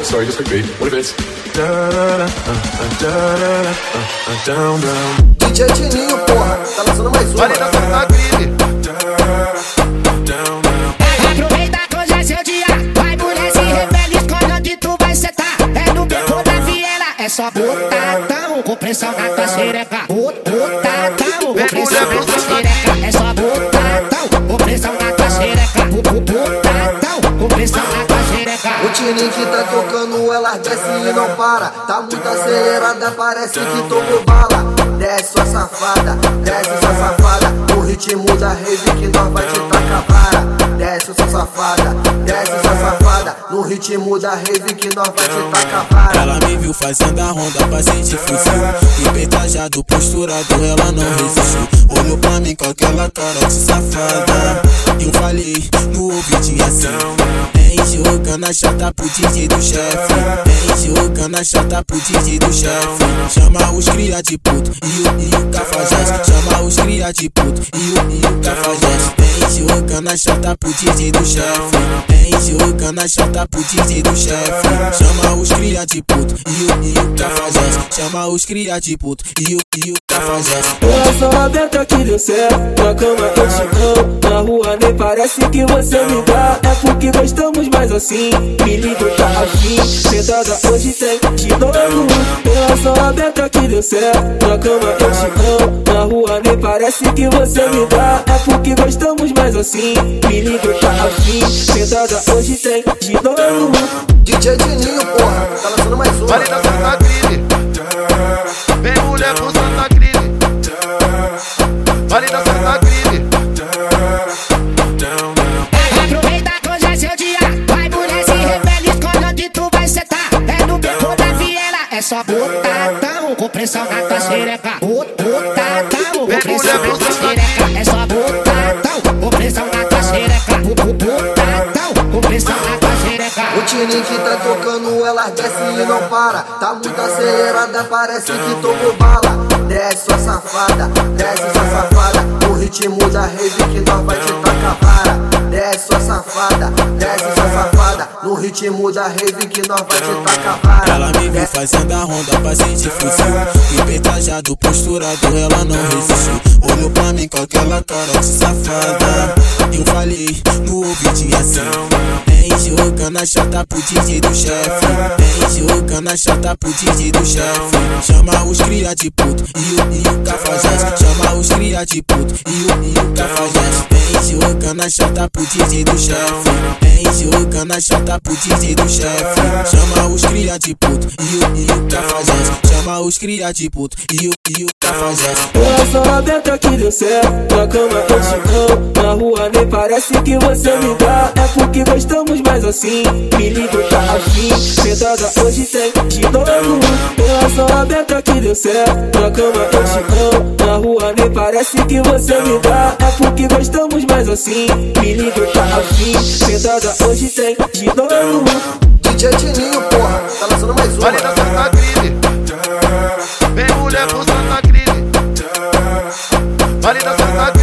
What? Sorry, just quickly. What if it's Da da da, uh, uh, da da da, uh, uh, down, down. DJ Tininho, porra, tá lançando mais uma. Vale da Gripe. Da. Aproveita que hoje é seu dia. Vai, mulher, se revela, escolhe onde tu vai sentar. É no beco da viela, é só botadão. Com pressão na tua xereca. Bot- Botadão, com pressão na tua xereca. Tocando, ela desce e não para. Tá muito acelerada, parece que tomou bala. Desce sua safada, desce sua safada. O ritmo da rave que nós vai te No ritmo da rave que nós vai te tacar. Ela me viu fazendo a ronda, paciente fuzil E bem trajado, posturado, ela não resistiu Olhou pra mim com aquela cara de safada. Eu falei no ouvidinho assim. Vem jogando a chata pro DJ do chefe. Vem jogando a chata pro DJ do chefe. Chama os cria de puto e o, e o cafajeste. Chama os cria de puto e o, e o cafajeste jogando a chata pro DJ do chefe. Vem jogando a chata pro DJ do chefe. Chama os cria de puto e o, e o cafajeste Chama os cria de puto e o, e o cafajeste Coração aberto aqui deu certo Na cama eu te amo Na rua nem parece que você me dá. É porque gostamos mais assim. Me liga, tá afim. Sentada hoje tem de novo Coração aberto aqui deu certo Na cama eu te amo Na rua nem parece que você me dá É porque gostamos mais assim Me liga, tá afim Sentada hoje tem de novo DJ Tininho, porra, tá lançando mais uma. Vale da Santa Gripe. Vem mulher pro Santa Gripe. Vale da Santa botadão. Com pressão na tua xereca. Bot- Botadão, com pressão na tua xereca. É só botadão, com pressão na tua xereca. Bu- bu- Botadão, com pressão na tua xereca. O Tininho que tá tocando, ela desce e não para. Tá muito acelerada, parece que tomou bala. Desce sua safada, desce sua safada. O ritmo da rave que nós vai te tacar vara. Desce sua safada, desce sua safada. No ritmo da rave que nós vai te tacar. Ela me viu fazendo a ronda, paciente fuzil. E bem trajado, posturado, ela não resistiu Olhou pra mim com aquela cara de safada. Eu falei no ouvidinho assim Vem jogando a chata pro DJ do chefe. Vem jogando a chata pro DJ do chefe. Chama os cria de puto e o, e o cafajeste. Chama os cria de puto e o, e o cafajeste. Vem jogando a chata pro DJ do chefe. Vem jogando a chata pro DJ do chefe. Chama os cria de puto e o, e o cafajeste Chama os cria de puto e o, e o cafajeste Coração aberto aqui deu certo Na cama eu te amo Na rua nem parece que você me dá. É porque gostamos mais assim. Me liga, tá afim. Sentada hoje tem de novo Coração aberto aqui deu certo Na cama eu te amo Na rua nem parece que você me dá. É porque gostamos assim Me liga, tá afim Sentada hoje tem de novo DJ Tininho, porra, tá lançando mais uma. Vale da Santa Gripe. Vem mulher pro Santa Gripe. Vale da Santa Gripe.